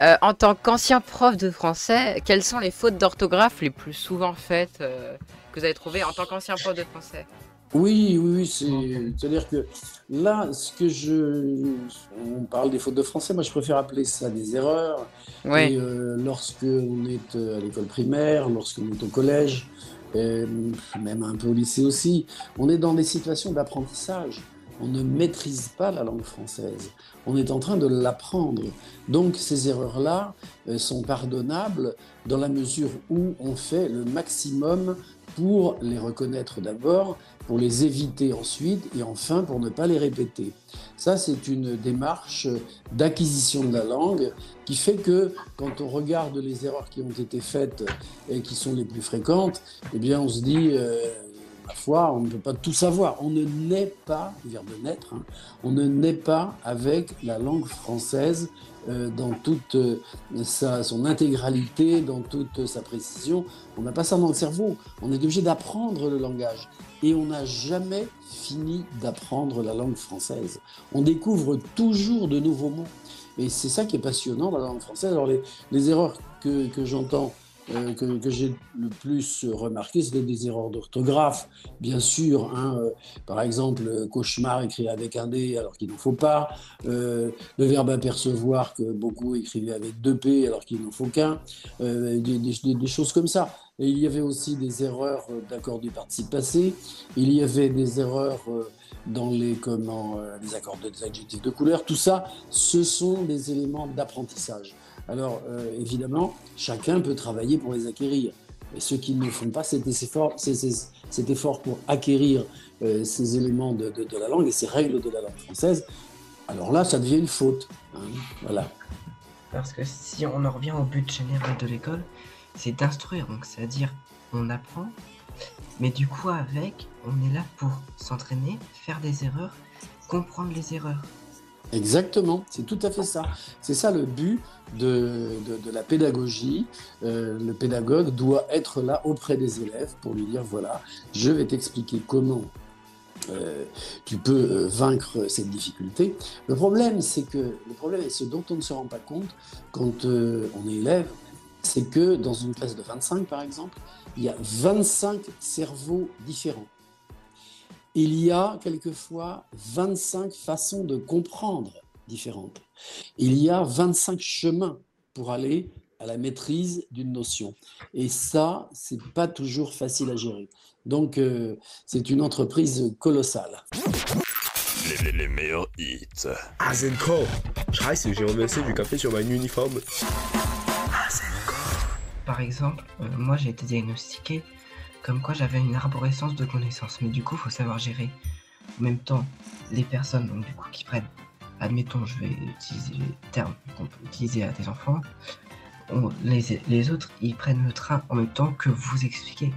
Euh, en tant qu'ancien prof de français, quelles sont les fautes d'orthographe les plus souvent faites euh, que vous avez trouvées en tant qu'ancien prof de français? Oui, oui, oui. C'est-à-dire que là, ce que je. On parle des fautes de français, moi je préfère appeler ça des erreurs. Oui. Et euh, lorsque on est à l'école primaire, lorsqu'on est au collège, et même un peu au lycée aussi, on est dans des situations d'apprentissage. On ne maîtrise pas la langue française. On est en train de l'apprendre. Donc ces erreurs-là euh, sont pardonnables dans la mesure où on fait le maximum pour les reconnaître d'abord, pour les éviter ensuite et enfin pour ne pas les répéter. Ça, c'est une démarche d'acquisition de la langue qui fait que quand on regarde les erreurs qui ont été faites et qui sont les plus fréquentes, eh bien on se dit... Euh, Parfois, on ne peut pas tout savoir. On ne naît pas, naître, hein, on ne naît pas avec la langue française euh, dans toute euh, sa, son intégralité, dans toute sa précision. On n'a pas ça dans le cerveau. On est obligé d'apprendre le langage. Et on n'a jamais fini d'apprendre la langue française. On découvre toujours de nouveaux mots. Et c'est ça qui est passionnant dans la langue française. Alors les, erreurs que j'entends euh, que, j'ai le plus remarqué, c'était des erreurs d'orthographe, bien sûr. Hein, euh, par exemple, cauchemar écrit avec un D alors qu'il n'en faut pas. Euh, le verbe apercevoir que beaucoup écrivaient avec deux P alors qu'il n'en faut qu'un. Des, choses comme ça. Et il y avait aussi des erreurs d'accords du participe passé. Il y avait des erreurs dans les, comment, les accords des adjectifs de couleur. Tout ça, ce sont des éléments d'apprentissage. Alors, euh, évidemment, chacun peut travailler pour les acquérir. Et ceux qui ne font pas cet effort, cet effort pour acquérir euh, ces éléments de, la langue et ces règles de la langue française, alors là, ça devient une faute. Hein. voilà. Parce que si on en revient au but général de l'école, c'est d'instruire. C'est-à-dire, on apprend, mais du coup, avec, on est là pour s'entraîner, faire des erreurs, comprendre les erreurs. Exactement, c'est tout à fait ça. C'est ça le but de, la pédagogie. Euh, le pédagogue doit être là auprès des élèves pour lui dire, voilà, je vais t'expliquer comment euh, tu peux euh, vaincre cette difficulté. Le problème, c'est que le problème, et ce dont on ne se rend pas compte quand on est élève, c'est que dans une classe de 25, par exemple, il y a 25 cerveaux différents il y a quelquefois 25 façons de comprendre différentes. Il y a 25 chemins pour aller à la maîtrise d'une notion. Et ça, c'est pas toujours facile à gérer. Donc, euh, c'est une entreprise colossale. Les, meilleurs hits. Azenko. Scheiße, j'ai reversé du café sur ma uniforme. Par exemple, euh, moi j'ai été diagnostiqué comme quoi j'avais une arborescence de connaissances. Mais du coup, faut savoir gérer. En même temps, les personnes donc, du coup, qui prennent, admettons, je vais utiliser les termes qu'on peut utiliser à des enfants, les, autres, ils prennent le train en même temps que vous expliquez.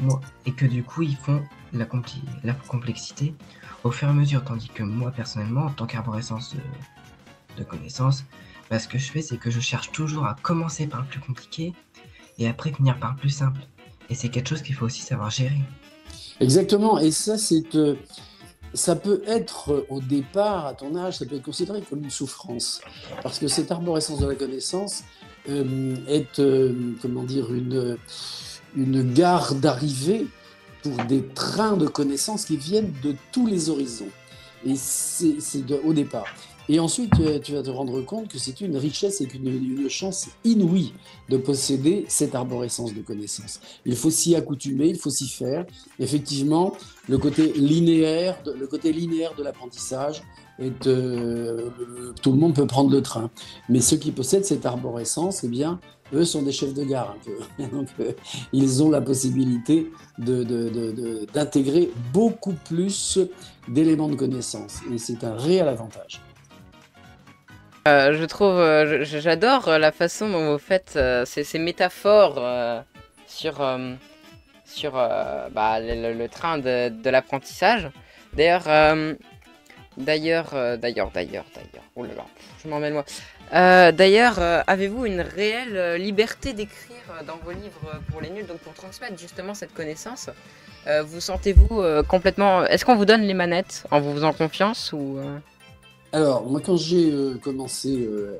Moi, et que du coup, ils font la, complexité au fur et à mesure. Tandis que moi, personnellement, en tant qu'arborescence de, de connaissances, bah, ce que je fais, c'est que je cherche toujours à commencer par le plus compliqué et après finir par le plus simple. Et c'est quelque chose qu'il faut aussi savoir gérer. Exactement. Et ça, c'est, euh, ça peut être euh, au départ, à ton âge, ça peut être considéré comme une souffrance. Parce que cette arborescence de la connaissance euh, est, comment dire, une, une gare d'arrivée pour des trains de connaissances qui viennent de tous les horizons. Et c'est, au départ. Et ensuite, tu vas te rendre compte que c'est une richesse et une, chance inouïe de posséder cette arborescence de connaissances. Il faut s'y accoutumer, il faut s'y faire. Effectivement, le côté linéaire, le côté linéaire de l'apprentissage, euh, tout le monde peut prendre le train. Mais ceux qui possèdent cette arborescence, eh bien, eux sont des chefs de gare. Donc, euh, ils ont la possibilité d'intégrer beaucoup plus d'éléments de connaissances. Et c'est un réel avantage. Euh, je trouve, euh, j'adore euh, la façon dont vous faites ces, métaphores sur, sur bah, le, train de, l'apprentissage. D'ailleurs, d'ailleurs, d'ailleurs, d'ailleurs, d'ailleurs, oh là là, je m'en mêle moi. d'ailleurs, avez-vous une réelle liberté d'écrire dans vos livres pour les nuls, donc pour transmettre justement cette connaissance Vous sentez-vous complètement... Est-ce qu'on vous donne les manettes en vous faisant confiance ou alors, moi, quand j'ai euh, commencé euh,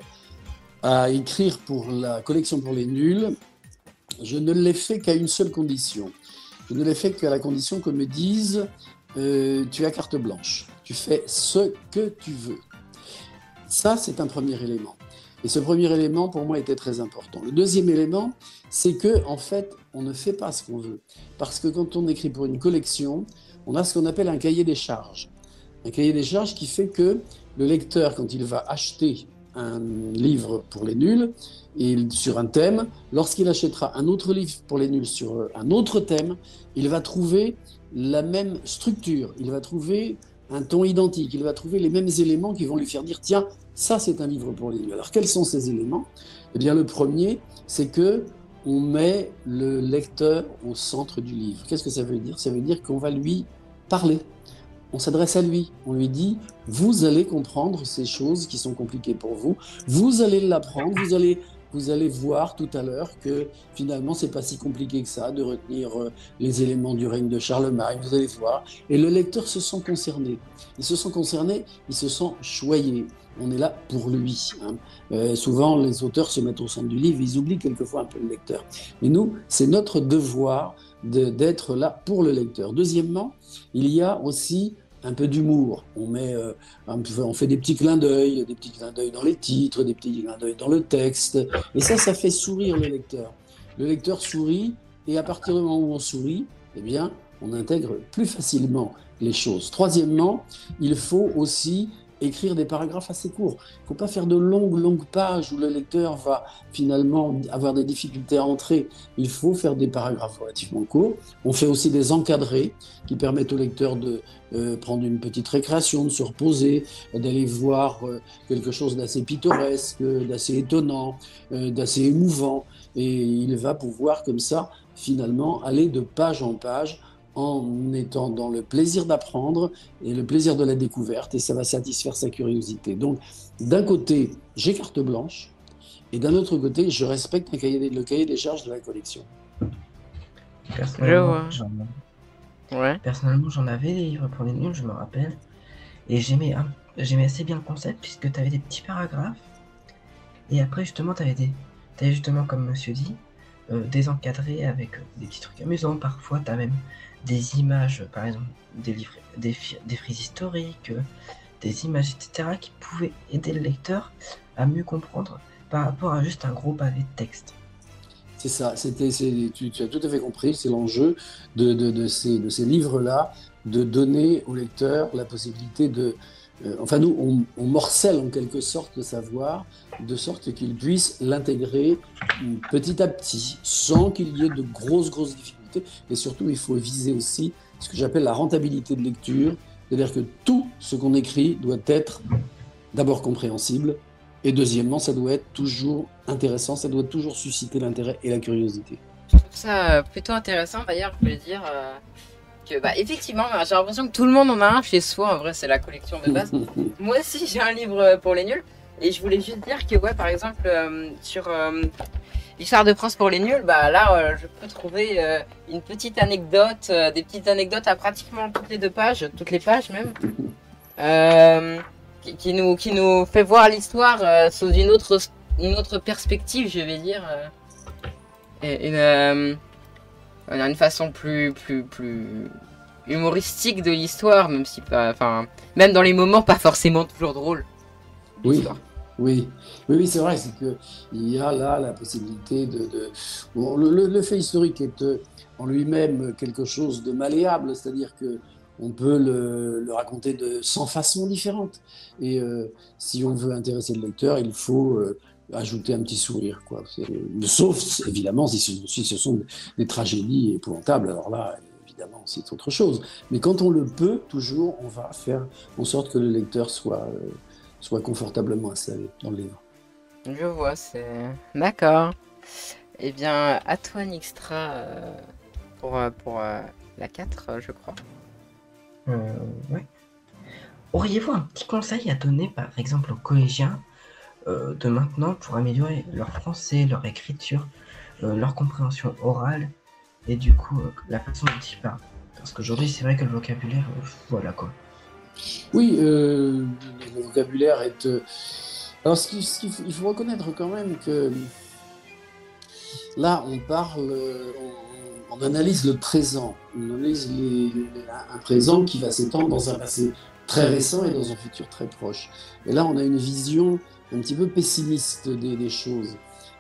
à écrire pour la collection pour les nuls, je ne l'ai fait qu'à une seule condition. Je ne l'ai fait qu'à la condition qu'on me dise euh, tu as carte blanche, tu fais ce que tu veux. Ça, c'est un premier élément. Et ce premier élément, pour moi, était très important. Le deuxième élément, c'est que, en fait, on ne fait pas ce qu'on veut. Parce que quand on écrit pour une collection, on a ce qu'on appelle un cahier des charges. Un cahier des charges qui fait que le lecteur, quand il va acheter un livre pour les nuls sur un thème, lorsqu'il achètera un autre livre pour les nuls sur un autre thème, il va trouver la même structure, il va trouver un ton identique, il va trouver les mêmes éléments qui vont lui faire dire tiens, ça c'est un livre pour les nuls. Alors quels sont ces éléments? Eh bien le premier, c'est que on met le lecteur au centre du livre. Qu'est-ce que ça veut dire? Ça veut dire qu'on va lui parler on s'adresse à lui. On lui dit, vous allez comprendre ces choses qui sont compliquées pour vous. Vous allez l'apprendre. Vous allez, vous allez voir tout à l'heure que finalement, c'est pas si compliqué que ça de retenir euh, les éléments du règne de Charlemagne. Vous allez voir. Et le lecteur se sent concerné. Il se sent concerné, il se sent choyé. On est là pour lui. Hein. Euh, souvent, les auteurs se mettent au centre du livre, ils oublient quelquefois un peu le lecteur. Mais nous, c'est notre devoir d'être là pour le lecteur. Deuxièmement, il y a aussi un peu d'humour. On euh, on fait des petits clins d'œil, des petits clins d'œil dans les titres, des petits clins d'œil dans le texte, et ça, ça fait sourire le lecteur. Le lecteur sourit, et à partir du moment où on sourit, eh bien, on intègre plus facilement les choses. Troisièmement, il faut aussi écrire des paragraphes assez courts. Il ne faut pas faire de longues, longues pages où le lecteur va finalement avoir des difficultés à entrer. Il faut faire des paragraphes relativement courts. On fait aussi des encadrés qui permettent au lecteur de euh, prendre une petite récréation, de se reposer, d'aller voir euh, quelque chose d'assez pittoresque, d'assez étonnant, euh, d'assez émouvant. Et il va pouvoir comme ça, finalement, aller de page en page en étant dans le plaisir d'apprendre et le plaisir de la découverte, et ça va satisfaire sa curiosité. Donc, d'un côté, j'ai carte blanche, et d'un autre côté, je respecte le cahier, le cahier des charges de la collection. Personnellement, ouais. Personnellement, j'en avais des livres pour les nuls, je me rappelle, et j'aimais, j'aimais assez bien le concept, puisque tu avais des petits paragraphes, et après, justement, tu avais des... Avais justement, comme monsieur dit, désencadré avec des petits trucs amusants. Parfois, tu as même des images, par exemple, des livres, des, des frises historiques, des images, etc., qui pouvaient aider le lecteur à mieux comprendre par rapport à juste un gros pavé de texte. C'est ça, c'était, tu, tu, as tout à fait compris, c'est l'enjeu de, de, de, ces, de ces livres-là, de donner au lecteur la possibilité de... Euh, enfin, nous, on, morcelle en quelque sorte le savoir, de sorte qu'il puisse l'intégrer petit à petit, sans qu'il y ait de grosses, grosses difficultés. Et surtout, il faut viser aussi ce que j'appelle la rentabilité de lecture, c'est-à-dire que tout ce qu'on écrit doit être d'abord compréhensible, et deuxièmement, ça doit être toujours intéressant, ça doit toujours susciter l'intérêt et la curiosité. Je trouve ça euh, plutôt intéressant, d'ailleurs, je voulais dire euh, bah, effectivement, j'ai l'impression que tout le monde en a un chez soi, en vrai, c'est la collection de base. Moi aussi, j'ai un livre pour les nuls, et je voulais juste dire que, ouais, par exemple, euh, sur L'histoire de Prince pour les nuls, bah là, euh, je peux trouver euh, une petite anecdote, euh, des petites anecdotes à pratiquement toutes les deux pages, toutes les pages même, qui, nous, qui nous fait voir l'histoire sous une autre, une autre perspective, je vais dire. et une, une façon plus, plus, plus humoristique de l'histoire, même si pas, enfin, même dans les moments pas forcément toujours drôles. Oui. Oui, oui, c'est vrai, c'est qu'il y a là la possibilité de... le, fait historique est euh, en lui-même quelque chose de malléable, c'est-à-dire que on peut le, raconter de 100 façons différentes. Et euh, si on veut intéresser le lecteur, il faut euh, ajouter un petit sourire. Quoi. Sauf, évidemment, si ce, si ce, sont des tragédies épouvantables, alors là, évidemment, c'est autre chose. Mais quand on le peut, toujours, on va faire en sorte que le lecteur soit soit confortablement installé dans le livre. Je vois, c'est. D'accord. Eh bien, à toi, Nixtra, euh, pour, euh, pour euh, la 4, je crois. Euh, ouais. Auriez-vous un petit conseil à donner, par exemple, aux collégiens de maintenant pour améliorer leur français, leur écriture, leur compréhension orale et du coup la façon dont ils parlent Parce qu'aujourd'hui, c'est vrai que le vocabulaire, voilà quoi. Oui, euh, le vocabulaire est, euh, Alors, ce qu'il faut, faut reconnaître quand même que là, on parle, on, analyse le présent, on analyse un présent qui va s'étendre dans un passé très récent et dans un futur très proche. Et là, on a une vision un petit peu pessimiste des, choses.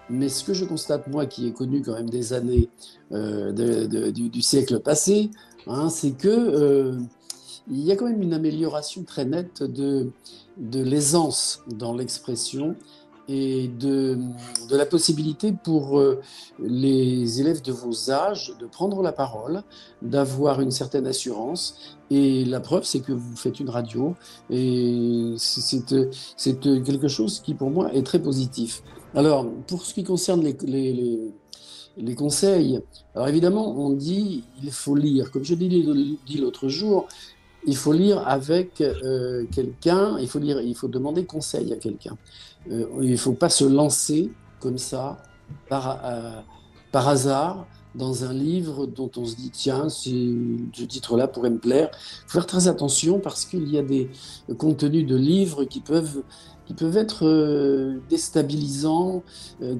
Mais ce que je constate, moi, qui ai connu quand même des années euh, du siècle passé, hein, c'est que euh, il y a quand même une amélioration très nette de, de l'aisance dans l'expression et de, la possibilité pour euh, les élèves de vos âges de prendre la parole, d'avoir une certaine assurance. Et la preuve, c'est que vous faites une radio et c'est- quelque chose qui, pour moi, est très positif. Alors, pour ce qui concerne les, conseils, alors évidemment, on dit il faut lire. Comme je l'ai dit l'autre jour, il faut lire avec euh, quelqu'un, il faut demander conseil à quelqu'un. Euh, il ne faut pas se lancer comme ça, par, euh, par hasard, dans un livre dont on se dit tiens, ce titre-là pourrait me plaire. Il faut faire très attention parce qu'il y a des contenus de livres qui peuvent, qui peuvent être euh, déstabilisants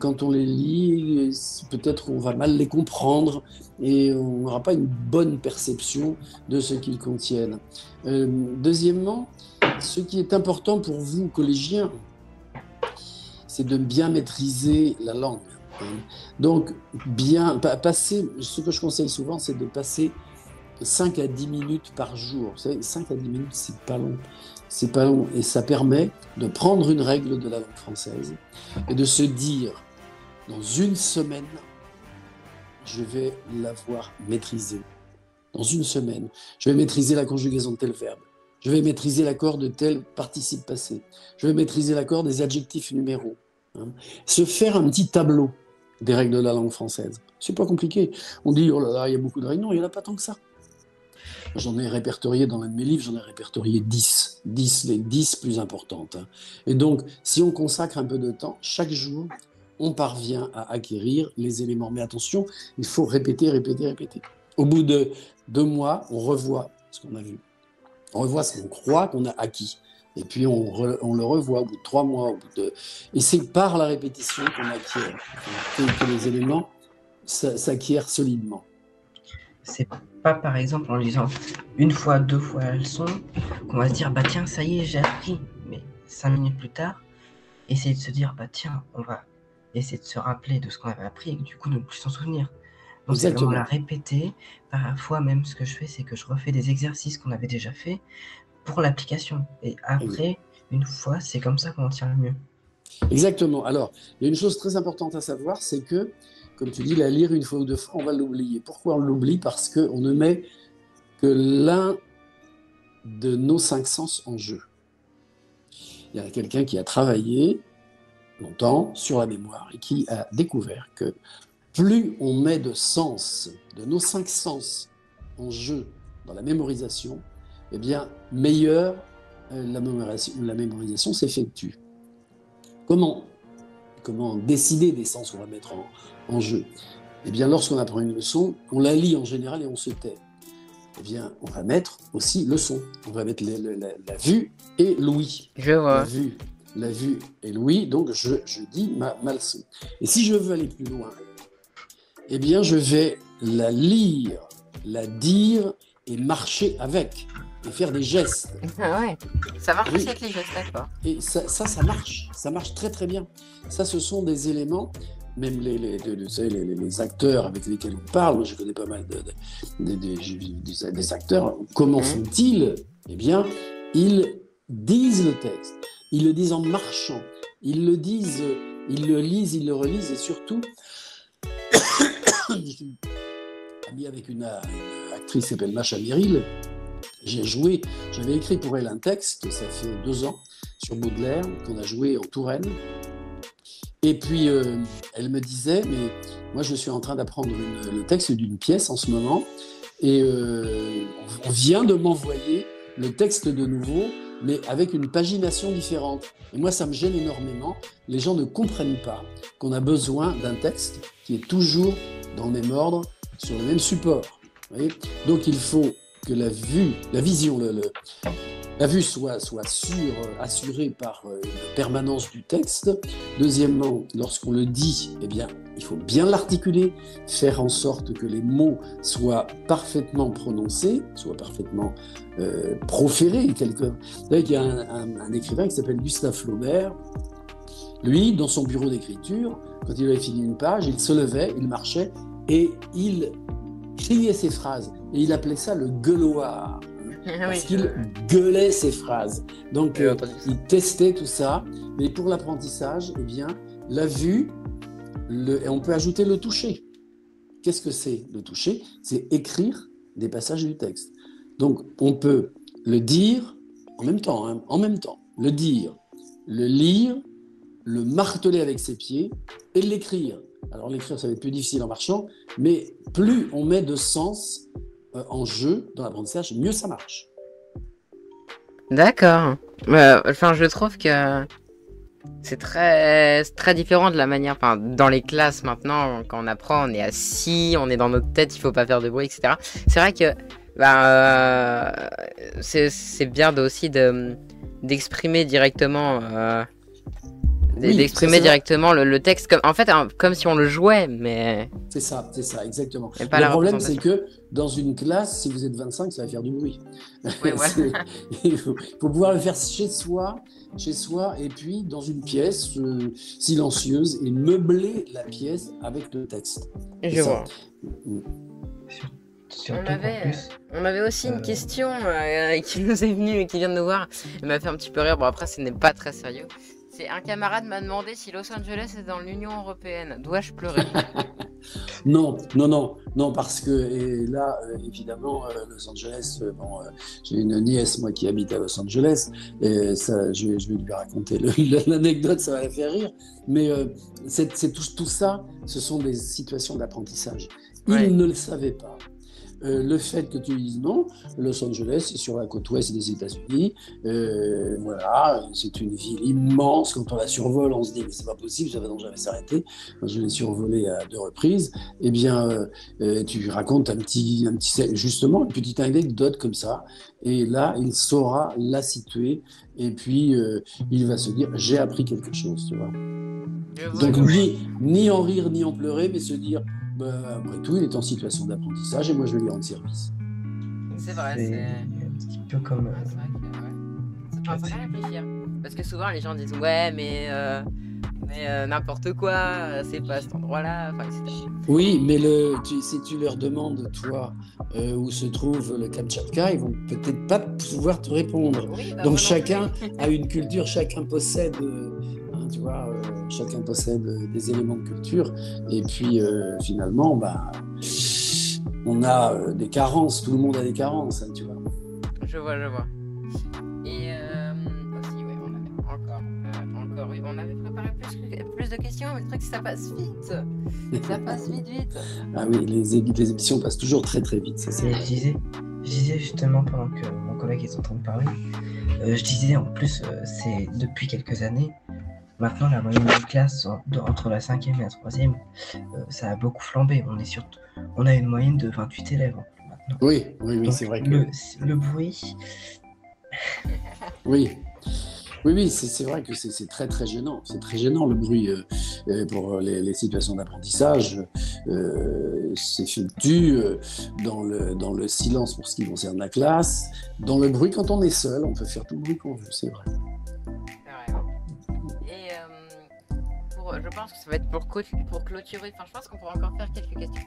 quand on les lit. Peut-être qu'on va mal les comprendre et on n'aura pas une bonne perception de ce qu'ils contiennent. Deuxièmement, ce qui est important pour vous, collégiens, c'est de bien maîtriser la langue. Donc, bien pa- passer, ce que je conseille souvent, c'est de passer 5 à 10 minutes par jour. Vous savez, 5 à 10 minutes, c'est pas long. C'est pas long. Et ça permet de prendre une règle de la langue française et de se dire, dans une semaine, je vais l'avoir maîtrisée. Dans une semaine, je vais maîtriser la conjugaison de tel verbe. Je vais maîtriser l'accord de tel participe passé. Je vais maîtriser l'accord des adjectifs numéraux. hein. Se faire un petit tableau des règles de la langue française. C'est pas compliqué. On dit, oh là là, il y a beaucoup de règles. Non, il n'y en a pas tant que ça. J'en ai répertorié dans l'un de mes livres, j'en ai répertorié 10. 10, les 10 plus importantes. hein. Et donc, si on consacre un peu de temps, chaque jour, on parvient à acquérir les éléments. Mais attention, il faut répéter, répéter, répéter. Au bout de deux mois, on revoit ce qu'on a vu. On revoit ce qu'on croit qu'on a acquis. Et puis on, le revoit au bout de trois mois. Au bout de... Et c'est par la répétition qu'on acquiert, que, que les éléments s'a- s'acquièrent solidement. C'est pas par exemple en lisant une fois, deux fois la leçon qu'on va se dire bah tiens, ça y est, j'ai appris. Mais cinq minutes plus tard, essayer de se dire bah tiens, on va essayer de se rappeler de ce qu'on avait appris et du coup ne plus s'en souvenir. Donc c'est vraiment Exactement. la répéter. Parfois même ce que je fais, c'est que je refais des exercices qu'on avait déjà fait pour l'application. Et après, une fois, c'est comme ça qu'on tient le mieux. Exactement. Alors, il y a une chose très importante à savoir, c'est que, comme tu dis, la lire une fois ou deux fois, on va l'oublier. Pourquoi on l'oublie? Parce qu'on ne met que l'un de nos cinq sens en jeu. Il y a quelqu'un qui a travaillé longtemps sur la mémoire et qui a découvert que plus on met de sens, de nos cinq sens en jeu dans la mémorisation, eh bien, meilleure euh, la mémorisation, la mémorisation s'effectue. Comment, comment décider des sens qu'on va mettre en, en jeu? Eh bien, lorsqu'on apprend une leçon, on la lit en général et on se tait. Eh bien, on va mettre aussi le son. On va mettre la, la vue et l'ouïe. Je La vois. vue, la vue et l'ouïe. Donc, je, je dis ma, ma leçon. Et si je veux aller plus loin, eh bien, je vais la lire, la dire et marcher avec et faire des gestes. Ah ouais. Ça marche Oui. aussi avec les gestes, d'accord. Et ça, ça, ça marche, ça marche très très bien. Ça, ce sont des éléments, même les, les, les, acteurs avec lesquels on parle, moi je connais pas mal de, des, des acteurs, comment Mhm. font-ils? Eh bien, ils disent le texte, ils le disent en marchant, ils le disent, ils le lisent, ils le relisent, et surtout, suis ami avec une, actrice qui s'appelle Macha Merrill, j'ai joué, j'avais écrit pour elle un texte, ça fait deux ans, sur Baudelaire, qu'on a joué en Touraine. Et puis, euh, elle me disait, mais moi, je suis en train d'apprendre le texte d'une pièce en ce moment, et euh, on vient de m'envoyer le texte de nouveau, mais avec une pagination différente. Et moi, ça me gêne énormément. Les gens ne comprennent pas qu'on a besoin d'un texte qui est toujours dans le même ordre, sur le même support. Donc, il faut que la vue, la vision, la vue soit, sûre, assurée par euh, une permanence du texte. Deuxièmement, lorsqu'on le dit, eh bien, il faut bien l'articuler, faire en sorte que les mots soient parfaitement prononcés, soient parfaitement euh, proférés. Quelque... Vous savez qu'il y a un, un écrivain qui s'appelle Gustave Flaubert. Lui, dans son bureau d'écriture, quand il avait fini une page, il se levait, il marchait et il criait ses phrases. Et il appelait ça le gueuloir. Parce qu'il gueulait ses phrases. Donc, euh, il testait tout ça. Mais pour l'apprentissage, eh bien, la vue, le, et on peut ajouter le toucher. Qu'est-ce que c'est le toucher? C'est écrire des passages du texte. Donc, on peut le dire en même temps, hein, en même temps, le dire, le lire, le marteler avec ses pieds et l'écrire. Alors l'écrire, ça va être plus difficile en marchant, mais plus on met de sens euh, en jeu dans l'apprentissage, mieux ça marche. D'accord. Euh, enfin, je trouve que c'est très, très différent de la manière. Enfin, dans les classes maintenant, quand on apprend, on est assis, on est dans notre tête, il faut pas faire de bruit, etc. C'est vrai que bah, euh, c'est bien aussi d'exprimer directement. Euh, d'exprimer directement le, le, texte comme en fait comme si on le jouait mais c'est ça c'est ça exactement. Le problème c'est que dans une classe si vous êtes 25 ça va faire du bruit. Oui, il, faut, pouvoir le faire chez soi chez soi et puis dans une pièce euh, silencieuse et meubler la pièce avec le texte. Je vois. On avait, on avait, aussi une euh. question euh, qui nous est venue et qui vient de nous voir. Elle m'a fait un petit peu rire. Bon, après, ce n'est pas très sérieux un camarade m'a demandé si Los Angeles est dans l'Union européenne. Dois-je pleurer? Non, non, non, non, parce que et là, euh, évidemment, euh, Los Angeles, euh, bon, j'ai une nièce, moi, qui habite à Los Angeles, et ça, je, vais lui raconter l'anecdote, ça va la faire rire, mais c'est tout, tout ça, ce sont des situations d'apprentissage. Il ne le savait pas. Euh, le fait que tu dises non, Los Angeles, c'est sur la côte ouest des États-Unis. Euh, voilà, c'est une ville immense. Quand on la survole, on se dit mais c'est pas possible, ça va donc jamais s'arrêter. Je l'ai survolée à deux reprises. Eh bien, euh, tu racontes un petit, un petit, justement, une petite anecdote comme ça. Et là, il saura la situer. Et puis, il va se dire j'ai appris quelque chose, tu vois. Donc, ni, ni en rire, ni en pleurer, mais se dire bah, après tout, il est en situation d'apprentissage et moi je vais lui rendre service. C'est vrai, c'est un petit peu comme. Ouais, c'est vrai que réfléchir. Parce que souvent les gens disent ouais, mais. Euh, mais euh, n'importe quoi, c'est pas cet endroit-là, Oui, mais le, si tu leur demandes, toi, euh, où se trouve le Kamchatka, ils vont peut-être pas pouvoir te répondre. Bah, Donc chacun a une culture, chacun possède tu vois, euh, chacun possède des éléments de culture. Et puis, euh, finalement, bah, on a euh, des carences, tout le monde a des carences, hein, tu vois. Je vois, je vois. Et aussi, oui, on avait encore, encore, oui, on avait préparé plus, de questions, mais le truc, ça passe vite. Ça passe vite, vite. ah oui, les, les émissions passent toujours très, très vite. Ça, je, disais, je disais justement pendant que mon collègue est en train de parler, je disais en plus, c'est depuis quelques années, Maintenant, la moyenne de classe entre la cinquième et la troisième, euh, ça a beaucoup flambé. On est sur, on a une moyenne de 28 élèves maintenant. Oui, oui, oui, c'est vrai que le, bruit. oui. Oui, oui, c'est vrai que c'est très très gênant. C'est très gênant le bruit euh, euh, pour les, situations d'apprentissage. c'est dû dans, le, dans le silence pour ce qui concerne la classe. Dans le bruit, quand on est seul, on peut faire tout le bruit qu'on veut, c'est vrai. Je pense que ça va être pour, pour clôturer. Enfin, je pense qu'on pourra encore faire quelques questions.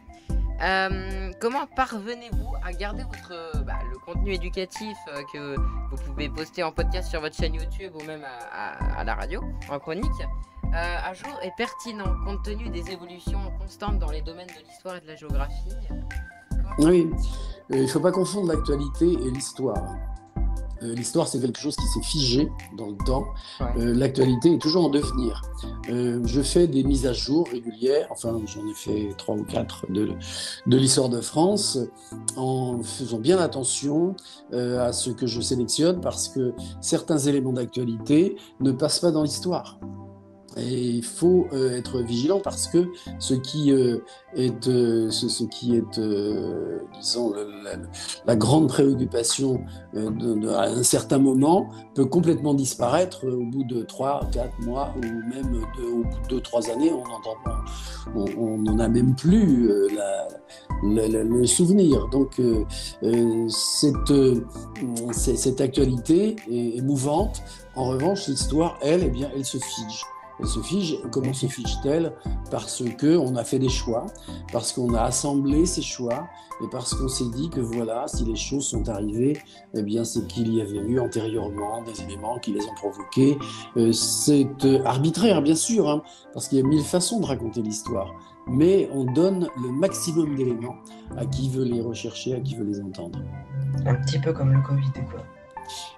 Euh, comment parvenez-vous à garder votre bah, le contenu éducatif euh, que vous pouvez poster en podcast sur votre chaîne YouTube ou même à, la radio en chronique euh, à jour et pertinent compte tenu des évolutions constantes dans les domaines de l'histoire et de la géographie? Oui, il ne faut pas confondre l'actualité et l'histoire. Euh, l'histoire, c'est quelque chose qui s'est figé dans le temps. Euh, l'actualité est toujours en devenir. Euh, je fais des mises à jour régulières, enfin j'en ai fait trois ou quatre de, de l'histoire de France, en faisant bien attention à ce que je sélectionne, parce que certains éléments d'actualité ne passent pas dans l'histoire. Et il faut euh, être vigilant parce que ce qui euh, est, ce, qui est euh, disons, la, grande préoccupation à un certain moment peut complètement disparaître au bout de 3, 4 mois ou même au bout de 2, 3 années. On n'en a même plus le, souvenir. Donc, cette, cette actualité est, est mouvante. En revanche, l'histoire, elle, eh bien, elle se fige. Elle se fige. Comment se fige-t-elle? Parce que on a fait des choix, parce qu'on a assemblé ces choix, et parce qu'on s'est dit que voilà, si les choses sont arrivées, eh bien, c'est qu'il y avait eu antérieurement des éléments qui les ont provoqués. Euh, c'est euh, arbitraire, bien sûr, hein, parce qu'il y a mille façons de raconter l'histoire. Mais on donne le maximum d'éléments à qui veut les rechercher, à qui veut les entendre. Un petit peu comme le Covid, quoi.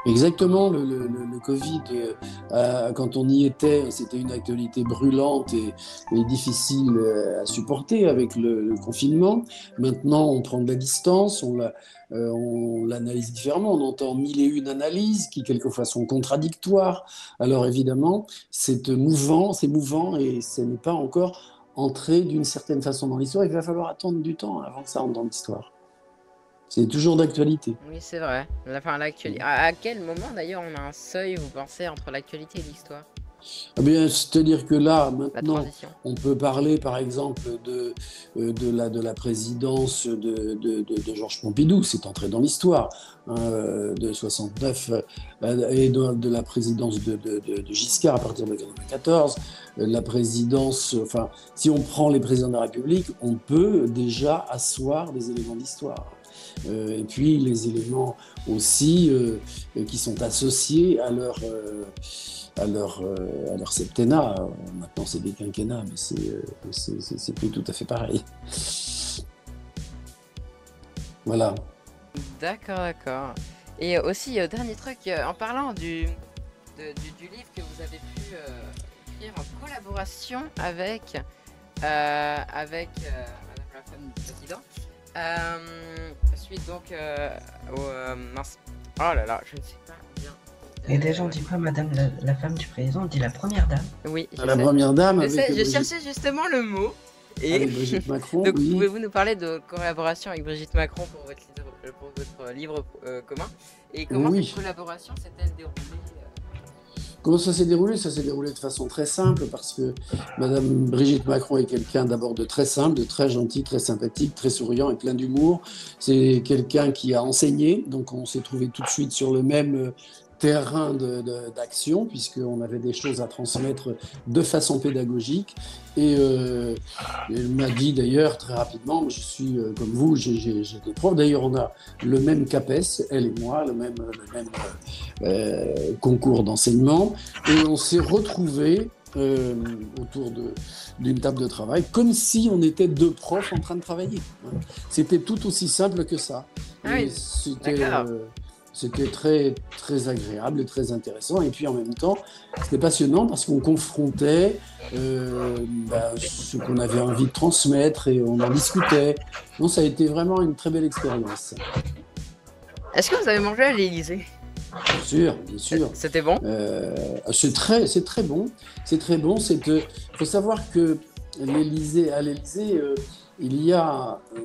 Exactement, le, Covid, euh, quand on y était, c'était une actualité brûlante et, difficile euh, à supporter avec le, confinement. Maintenant, on prend de la distance, euh, on l'analyse différemment, on entend mille et une analyses qui quelquefois sont contradictoires. Alors évidemment, c'est mouvant, c'est mouvant et ce n'est pas encore entré d'une certaine façon dans l'histoire. Il va falloir attendre du temps avant que ça entre dans l'histoire. C'est toujours d'actualité. Oui, c'est vrai. La, enfin, l'actuali- à, à quel moment d'ailleurs on a un seuil, vous pensez, entre l'actualité et l'histoire? Eh bien, c'est-à-dire que là, maintenant, on peut parler, par exemple, de, euh, de, la, de la présidence de, de, de- Georges Pompidou, c'est entré dans l'histoire, hein, euh, de 69, euh, et de, la présidence de, de, de- de Giscard à partir de 1994, euh, la présidence, enfin, si on prend les présidents de la République, on peut déjà asseoir des éléments d'histoire. Euh, et puis les éléments aussi euh, qui sont associés à leur, euh, à leur, à septennat. Maintenant, c'est des quinquennats, mais c'est plus tout à fait pareil. Voilà. D'accord, d'accord. Et aussi, dernier truc, en parlant du, du, livre que vous avez pu écrire en collaboration avec, avec Madame la femme du président, donc euh, au. euh, mince. Oh là là, je ne sais pas bien. Et déjà, on dit pas Madame la, la femme du président, on dit la première dame. Oui, je, À la sais. première dame, Je sais, je cherchais justement le mot. Et avec Brigitte Macron, donc, oui. pouvez-vous nous parler de collaboration avec Brigitte Macron pour votre livre, euh, pour votre livre euh, commun? Et comment Oui. cette collaboration s'est-elle déroulée? Comment ça s'est déroulé? Ça s'est déroulé de façon très simple parce que Madame Brigitte Macron est quelqu'un d'abord de très simple, de très gentil, très sympathique, très souriant et plein d'humour. C'est quelqu'un qui a enseigné, donc on s'est trouvé tout de suite sur le même euh, terrain d'action puisqu'on avait des choses à transmettre de façon pédagogique. Et euh, elle m'a dit d'ailleurs très rapidement, je suis euh, comme vous, j'ai des profs. D'ailleurs, on a le même CAPES, elle et moi, le même, le même euh, concours d'enseignement. Et on s'est retrouvés euh, autour d'une table de travail, comme si on était deux profs en train de travailler. C'était tout aussi simple que ça. Ah oui, C'était euh, c'était très, très agréable et très intéressant. Et puis en même temps, c'était passionnant parce qu'on confrontait euh, bah, ce qu'on avait envie de transmettre et on en discutait. Donc ça a été vraiment une très belle expérience. Est-ce que vous avez mangé à l'Elysée Bien sûr, bien sûr. C'était bon? Euh, c'est très, c'est très bon. C'est très bon. C'est que, faut savoir que l'Élysée, à l'Élysée, euh, il y a euh,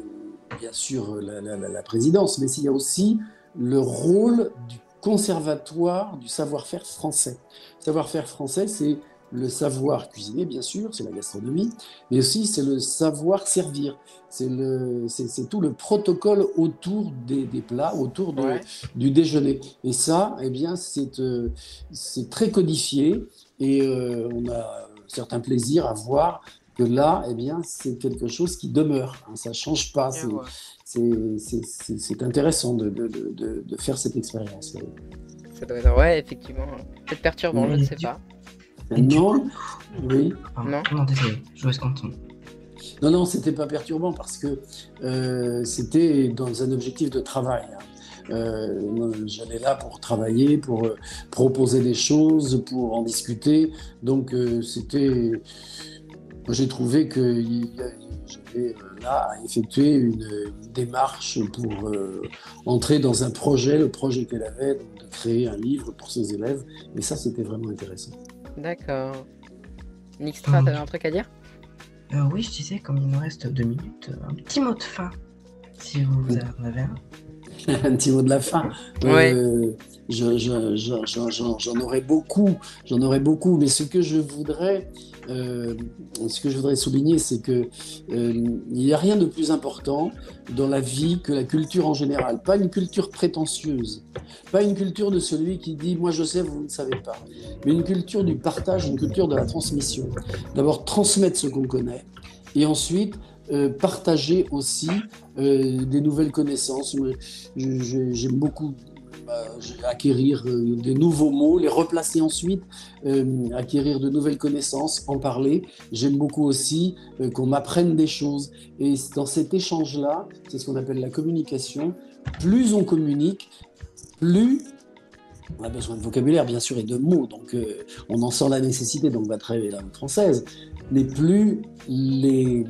bien sûr la- la présidence, mais il y a aussi le rôle du conservatoire du savoir-faire français. Le savoir-faire français, c'est le savoir cuisiner, bien sûr, c'est la gastronomie, mais aussi c'est le savoir servir. C'est tout le protocole autour des, des plats, autour de, Ouais. du déjeuner. Et ça, eh bien, c'est euh, très codifié et euh, on a un certain plaisir à voir que là, eh bien, c'est quelque chose qui demeure. hein, ça change pas. C'est- intéressant de, de, de, de- faire cette expérience. Ça doit être- Ouais, effectivement. Peut-être perturbant, je ne sais pas. Non, coup- oui. Pardon. Non. Non, désolé, je vous laisse continuer. Non, non, c'était pas perturbant parce que euh, c'était dans un objectif de travail. hein. Euh, J'allais là pour travailler, pour euh, proposer des choses, pour en discuter. Donc euh, c'était. moi, J'ai trouvé que il y a- j'avais euh, là à effectuer une, une démarche pour euh, entrer dans un projet, le projet qu'elle avait, donc de créer un livre pour ses élèves. Et ça, c'était vraiment intéressant. D'accord. Nixtra, Mm. t'avais un truc à dire? Euh, oui, je disais, comme il nous reste deux minutes, un petit mot de fin. Si vous en avez un. un petit mot de la fin. Euh, je- je- je- je- j'en j'en aurais beaucoup, j'en aurais beaucoup, mais ce que je voudrais, euh, ce que je voudrais souligner, c'est que euh, il n'y a rien de plus important dans la vie que la culture en général. Pas une culture prétentieuse, pas une culture de celui qui dit moi je sais, vous ne savez pas, mais une culture du partage, une culture de la transmission. D'abord transmettre ce qu'on connaît, et ensuite partager aussi euh, des nouvelles connaissances. J'aime beaucoup euh, acquérir euh, de nouveaux mots, les replacer ensuite, euh, acquérir de nouvelles connaissances, en parler. J'aime beaucoup aussi euh, qu'on m'apprenne des choses. Et dans cet échange-là, c'est ce qu'on appelle la communication. Plus on communique, plus on a besoin de vocabulaire, bien sûr, et de mots. Donc, euh, on en sent la nécessité, donc va travailler la langue française. Mais plus les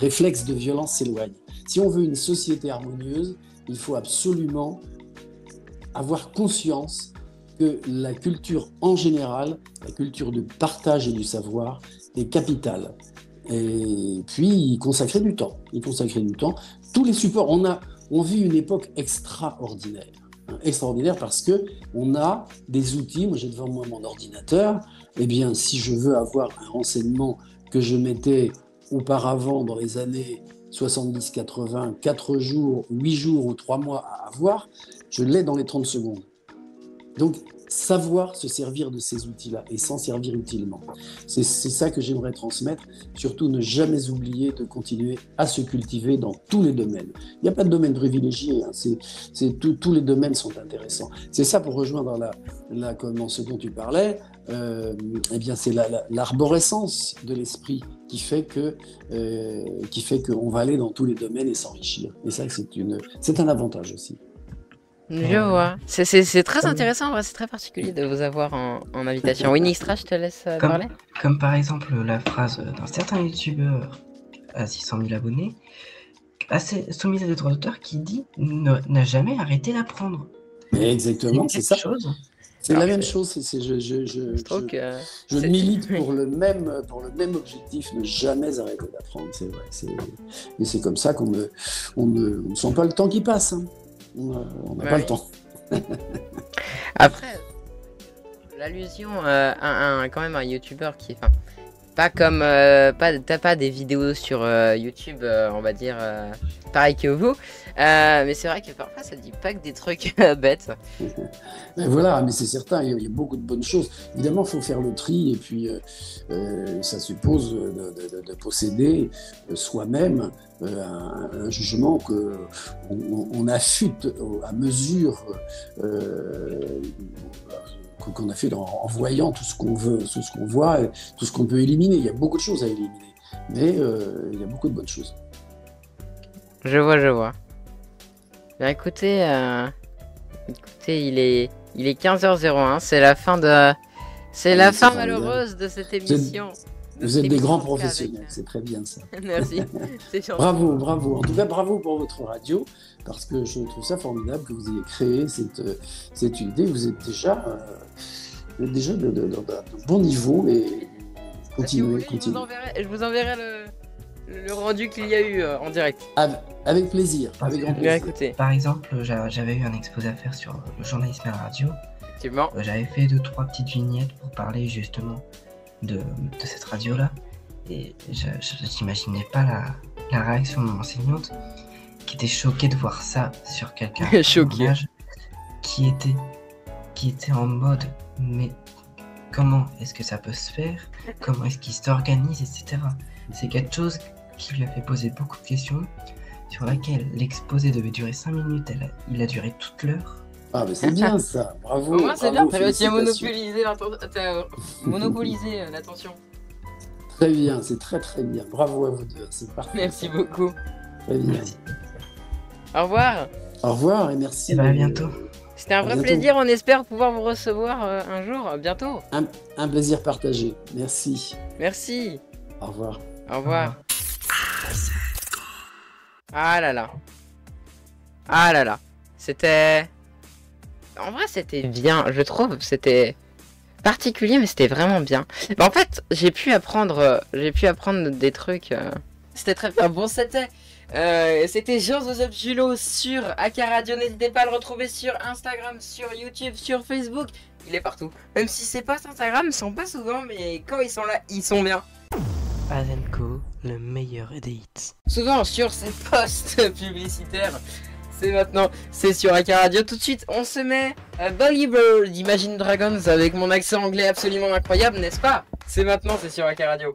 réflexes de violence s'éloignent. Si on veut une société harmonieuse, il faut absolument avoir conscience que la culture en général, la culture de partage et du savoir, est capitale. Et puis, consacrer du temps. Consacrer du temps. Tous les supports, on, a, on vit une époque extraordinaire. hein, extraordinaire parce que on a des outils. Moi, j'ai devant moi mon ordinateur. Eh bien, si je veux avoir un renseignement que je mettais auparavant dans les années 70, 80, 4 jours, 8 jours ou 3 mois à avoir, je l'ai dans les 30 secondes. Donc, savoir se servir de ces outils-là et s'en servir utilement. C'est ça que j'aimerais transmettre. Surtout, ne jamais oublier de continuer à se cultiver dans tous les domaines. Il n'y a pas de domaine privilégié. hein. C'est- tous les domaines sont intéressants. C'est ça pour rejoindre la, la, comme dans ce dont tu parlais. euh, eh bien, c'est la- la- l'arborescence de l'esprit qui fait que euh, qui fait qu'on va aller dans tous les domaines et s'enrichir. Et ça, c'est une, c'est un avantage aussi. Je vois. C'est- C'est c'est très intéressant, c'est très particulier de vous avoir en, en invitation. Oui, Nixtra, je te laisse euh, Comme- parler. Comme par exemple la phrase d'un certain youtubeur à 600 000 abonnés, assez soumise à des droits d'auteur, qui dit ne- n'a jamais arrêté d'apprendre. Mais exactement, c'est ça. Chose. C'est la même chose. c'est- c'est- je, je, je, Je trouve je- que. je c'est- milite pour le même pour le même objectif, ne jamais arrêter d'apprendre. C'est vrai. c'est- Et c'est comme ça qu'on ne on ne, on ne sent pas le temps qui passe. hein. On a- on n'a Ouais, pas le temps. Après, l'allusion euh, à un, quand même un youtubeur qui est. Enfin, pas comme. euh, pas, T'as pas des vidéos sur euh, YouTube, euh, on va dire, euh, pareil que vous. Mais c'est vrai que parfois ça dit pas que des trucs bêtes. Et voilà, mais c'est certain, il y, a, beaucoup de bonnes choses. Évidemment, faut faire le tri, et puis ça suppose de, de- de- de posséder soi-même un, jugement que on, affûte à mesure qu'on- qu'on affûte en, en voyant tout ce qu'on veut, tout ce qu'on voit, et tout ce qu'on peut éliminer. Il y a beaucoup de choses à éliminer, mais euh, il y a beaucoup de bonnes choses. Je vois, je vois. Bien écoutez, euh, écoutez, il est, il est 15h01, c'est la fin de, c'est Ah, la fin malheureuse de cette émission. Vous êtes des grands professionnels, c'est très bien ça. Merci. C'est gentil. Bravo, bravo. En tout cas, bravo pour votre radio, parce que je trouve ça formidable que vous ayez créé cette, euh, cette idée. Vous êtes déjà, euh, vous êtes déjà de, de- de- de bon niveau et Si vous continuez, voulez, je vous continuez. enverrai, je vous enverrai le, le rendu qu'il y a eu euh, en direct. Avec, avec plaisir, avec grand plaisir. écoutez, Par exemple, j'a- j'avais eu un exposé à faire sur le journalisme à la radio. effectivement. Euh, J'avais fait deux trois petites vignettes pour parler justement de, de cette radio-là. Et je j'imaginais pas la, la réaction de mon enseignante qui était choquée de voir ça sur quelqu'un qui était qui était en mode mais comment est-ce que ça peut se faire? Comment est-ce qu'il s'organise, etc. C'est quelque chose qui lui a fait poser beaucoup de questions sur laquelle l'exposé devait durer 5 minutes. Elle a- il a duré toute l'heure. Ah, mais c'est bien ça, bravo. Au moins, c'est bien, t'as réussi à monopoliser l'attention. Très bien, c'est très très bien. Bravo à vous deux, c'est parfait. Merci beaucoup. Très bien. Merci. Au revoir. Au revoir et merci. Eh ben, à bientôt. C'était un À vrai bientôt. plaisir. On espère pouvoir vous recevoir euh, un jour, bientôt. Un, un plaisir partagé. Merci. Merci. Au revoir. Au revoir. Ah là là. Ah là là. C'était. En vrai, c'était bien, je trouve. C'était. particulier, mais c'était vraiment bien. Bah, en fait, j'ai pu apprendre, euh, j'ai pu apprendre des trucs. euh, C'était très bien. Bon, c'était, euh, c'était Jean Joseph Julot sur Aka Radio. N'hésitez pas à le retrouver sur Instagram, sur YouTube, sur Facebook. Il est partout. Même si ses posts Instagram ne sont pas souvent, mais quand ils sont là, ils sont bien. Azenko, le meilleur des hits. souvent sur ses posts publicitaires. C'est maintenant, c'est sur Aka Radio. Tout de suite, on se met à Believer d'Imagine Dragons avec mon accent anglais absolument incroyable, n'est-ce pas? C'est maintenant, c'est sur Aka Radio.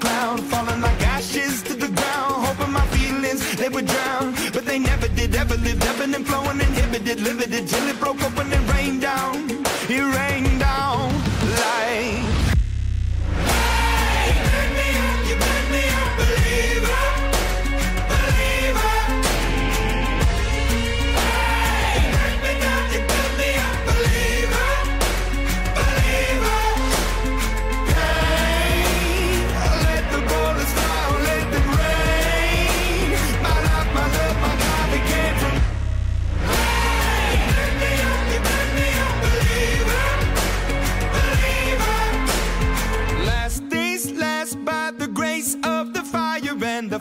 cloud, falling like ashes to the ground, hoping my feelings they would drown, but they never did. Ever lived, ebbing and flowing, inhibited, limited till it broke open and